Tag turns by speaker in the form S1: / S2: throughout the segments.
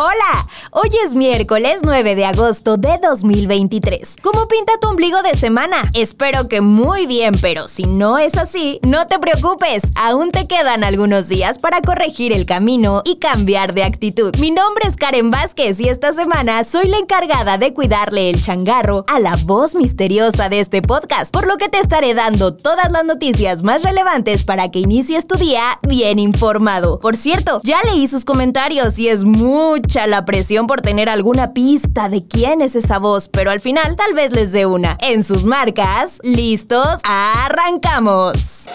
S1: Hola, hoy es miércoles 9 de agosto de 2023. ¿Cómo pinta tu ombligo de semana? Espero que muy bien, pero si no es así, no te preocupes, aún te quedan algunos días para corregir el camino y cambiar de actitud. Mi nombre es Karen Vázquez y esta semana soy la encargada de cuidarle el changarro a la voz misteriosa de este podcast, por lo que te estaré dando todas las noticias más relevantes para que inicies tu día bien informado. Por cierto, ya leí sus comentarios y es la presión por tener alguna pista de quién es esa voz, pero al final tal vez les dé una. En sus marcas, listos, arrancamos.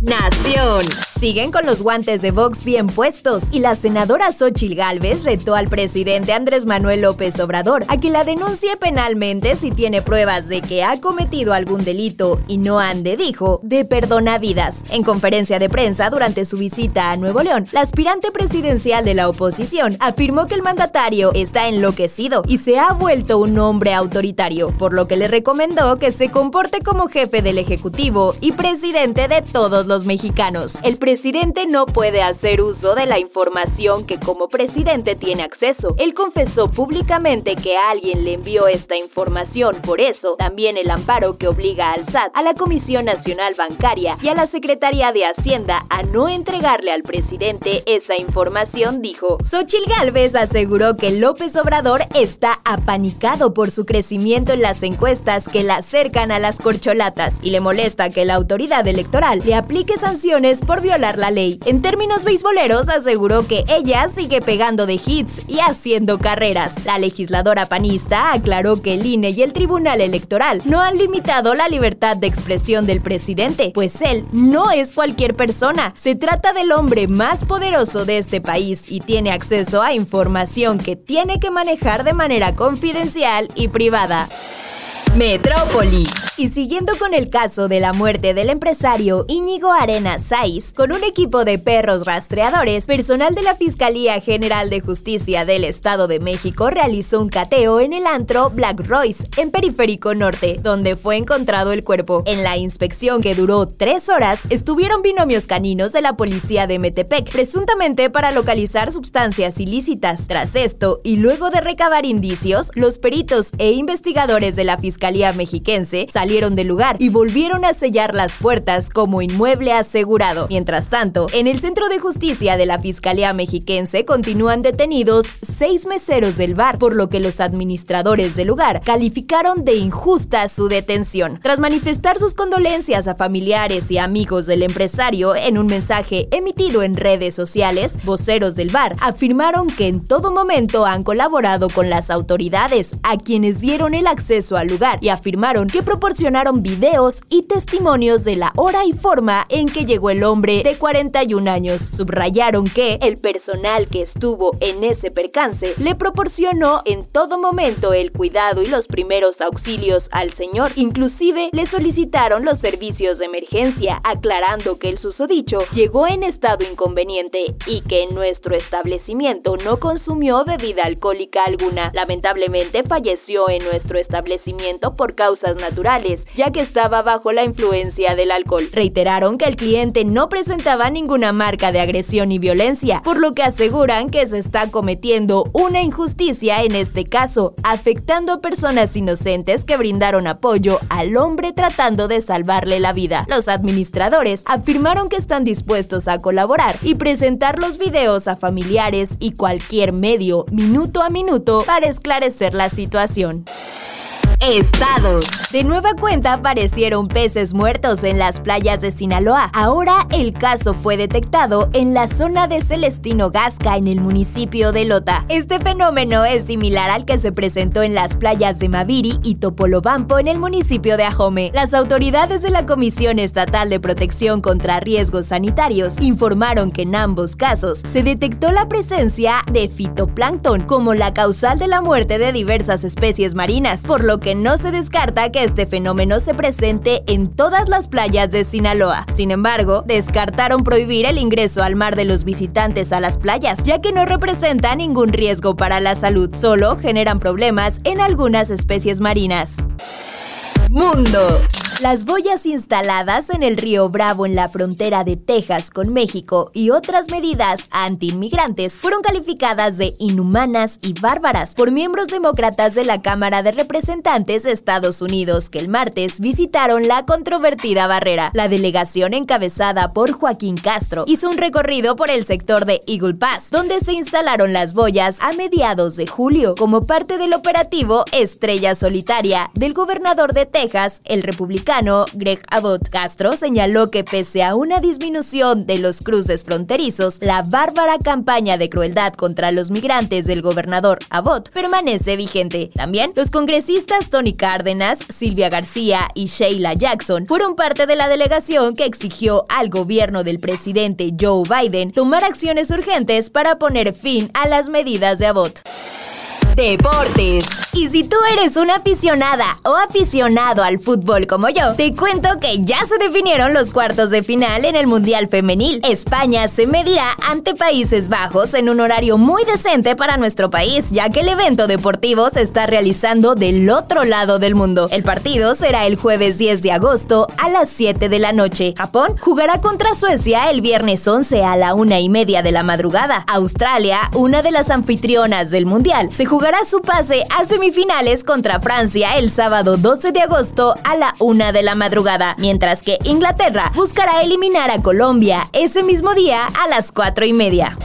S1: Nación. Siguen con los guantes de Vox bien puestos y la senadora Xochil Gálvez retó al presidente Andrés Manuel López Obrador a que la denuncie penalmente si tiene pruebas de que ha cometido algún delito y no ande, dijo, de perdona vidas. En conferencia de prensa durante su visita a Nuevo León, la aspirante presidencial de la oposición afirmó que el mandatario está enloquecido y se ha vuelto un hombre autoritario, por lo que le recomendó que se comporte como jefe del Ejecutivo y presidente de todos los mexicanos.
S2: El presidente no puede hacer uso de la información que como presidente tiene acceso. Él confesó públicamente que alguien le envió esta información, por eso también el amparo que obliga al SAT, a la Comisión Nacional Bancaria y a la Secretaría de Hacienda a no entregarle al presidente esa información, dijo.
S1: Xochil Gálvez aseguró que López Obrador está apanicado por su crecimiento en las encuestas que la acercan a las corcholatas y le molesta que la autoridad electoral le aplique sanciones por la ley. En términos beisboleros, aseguró que ella sigue pegando de hits y haciendo carreras. La legisladora panista aclaró que el INE y el Tribunal Electoral no han limitado la libertad de expresión del presidente, pues él no es cualquier persona. Se trata del hombre más poderoso de este país y tiene acceso a información que tiene que manejar de manera confidencial y privada. Metrópoli. Y siguiendo con el caso de la muerte del empresario Íñigo Arena Saiz, con un equipo de perros rastreadores, personal de la Fiscalía General de Justicia del Estado de México realizó un cateo en el antro Black Royce, en Periférico Norte, donde fue encontrado el cuerpo. En la inspección que duró tres horas, estuvieron binomios caninos de la policía de Metepec, presuntamente para localizar sustancias ilícitas. Tras esto, y luego de recabar indicios, los peritos e investigadores de la Fiscalía Mexiquense salieron del lugar y volvieron a sellar las puertas como inmueble asegurado. Mientras tanto, en el Centro de Justicia de la Fiscalía Mexiquense continúan detenidos seis meseros del bar, por lo que los administradores del lugar calificaron de injusta su detención. Tras manifestar sus condolencias a familiares y amigos del empresario en un mensaje emitido en redes sociales, voceros del bar afirmaron que en todo momento han colaborado con las autoridades, a quienes dieron el acceso al lugar y afirmaron que proporcionaron videos y testimonios de la hora y forma en que llegó el hombre de 41 años. Subrayaron que
S2: el personal que estuvo en ese percance le proporcionó en todo momento el cuidado y los primeros auxilios al señor. Inclusive le solicitaron los servicios de emergencia, aclarando que el susodicho llegó en estado inconveniente y que en nuestro establecimiento no consumió bebida alcohólica alguna. Lamentablemente falleció en nuestro establecimiento por causas naturales, ya que estaba bajo la influencia del alcohol.
S1: Reiteraron que el cliente no presentaba ninguna marca de agresión y violencia, por lo que aseguran que se está cometiendo una injusticia en este caso, afectando a personas inocentes que brindaron apoyo al hombre tratando de salvarle la vida. Los administradores afirmaron que están dispuestos a colaborar y presentar los videos a familiares y cualquier medio minuto a minuto para esclarecer la situación. Estados. De nueva cuenta aparecieron peces muertos en las playas de Sinaloa. Ahora el caso fue detectado en la zona de Celestino Gasca en el municipio de Lota. Este fenómeno es similar al que se presentó en las playas de Maviri y Topolobampo en el municipio de Ajome. Las autoridades de la Comisión Estatal de Protección contra Riesgos Sanitarios informaron que en ambos casos se detectó la presencia de fitoplancton como la causal de la muerte de diversas especies marinas, por lo que no se descarta que este fenómeno se presente en todas las playas de Sinaloa. Sin embargo, descartaron prohibir el ingreso al mar de los visitantes a las playas, ya que no representa ningún riesgo para la salud, solo generan problemas en algunas especies marinas. Mundo. Las boyas instaladas en el río Bravo en la frontera de Texas con México y otras medidas anti-inmigrantes fueron calificadas de inhumanas y bárbaras por miembros demócratas de la Cámara de Representantes de Estados Unidos que el martes visitaron la controvertida barrera. La delegación encabezada por Joaquín Castro hizo un recorrido por el sector de Eagle Pass, donde se instalaron las boyas a mediados de julio como parte del operativo Estrella Solitaria del gobernador de Texas, el republicano Greg Abbott Castro señaló que pese a una disminución de los cruces fronterizos, la bárbara campaña de crueldad contra los migrantes del gobernador Abbott permanece vigente. También los congresistas Tony Cárdenas, Silvia García y Sheila Jackson fueron parte de la delegación que exigió al gobierno del presidente Joe Biden tomar acciones urgentes para poner fin a las medidas de Abbott. Deportes. Y si tú eres una aficionada o aficionado al fútbol como yo, te cuento que ya se definieron los cuartos de final en el Mundial Femenil. España se medirá ante Países Bajos en un horario muy decente para nuestro país, ya que el evento deportivo se está realizando del otro lado del mundo. El partido será el jueves 10 de agosto a las 7 de la noche. Japón jugará contra Suecia el viernes 11 a la una y media de la madrugada. Australia, una de las anfitrionas del Mundial, se jugará su pase a semifinales contra Francia el sábado 12 de agosto a la una de la madrugada, mientras que Inglaterra buscará eliminar a Colombia ese mismo día a las cuatro y media.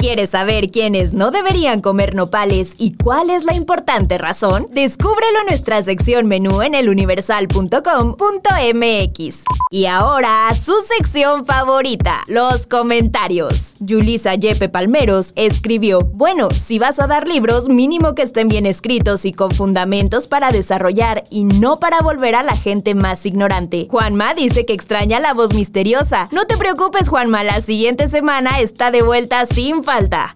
S1: ¿Quieres saber quiénes no deberían comer nopales y cuál es la importante razón? Descúbrelo en nuestra sección menú en eluniversal.com.mx. Y ahora, su sección favorita, los comentarios. Yulisa Yepe Palmeros escribió, bueno, si vas a dar libros, mínimo que estén bien escritos y con fundamentos para desarrollar y no para volver a la gente más ignorante. Juanma dice que extraña la voz misteriosa. No te preocupes, Juanma, la siguiente semana está de vuelta sin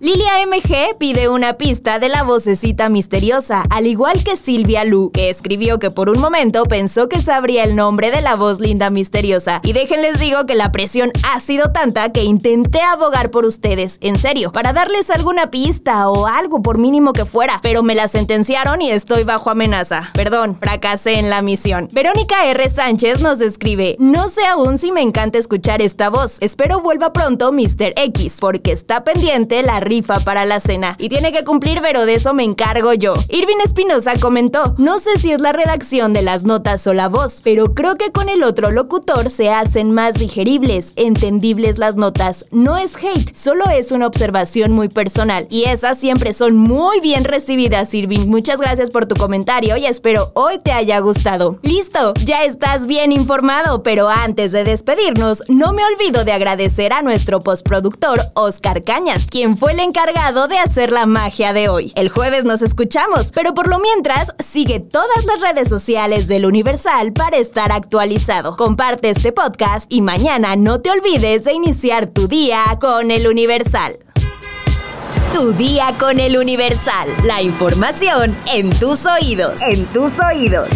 S1: Lilia MG pide una pista de la vocecita misteriosa, al igual que Silvia Lu, que escribió que por un momento pensó que sabría el nombre de la voz linda misteriosa. Y déjenles digo que la presión ha sido tanta que intenté abogar por ustedes, en serio, para darles alguna pista o algo por mínimo que fuera, pero me la sentenciaron y estoy bajo amenaza. Perdón, fracasé en la misión. Verónica R. Sánchez nos escribe, no sé aún si me encanta escuchar esta voz. Espero vuelva pronto Mr. X, porque está pendiente la rifa para la cena. Y tiene que cumplir, pero de eso me encargo yo. Irving Espinosa comentó, no sé si es la redacción de las notas o la voz, pero creo que con el otro locutor se hacen más digeribles, entendibles las notas. No es hate, solo es una observación muy personal. Y esas siempre son muy bien recibidas, Irving. Muchas gracias por tu comentario y espero hoy te haya gustado. Listo, ya estás bien informado, pero antes de despedirnos, no me olvido de agradecer a nuestro postproductor Oscar Cañas, quien fue el encargado de hacer la magia de hoy. El jueves nos escuchamos, pero por lo mientras, sigue todas las redes sociales del Universal para estar actualizado. Comparte este podcast y mañana no te olvides de iniciar tu día con el Universal. Tu día con el Universal. La información en tus oídos.
S2: En tus oídos.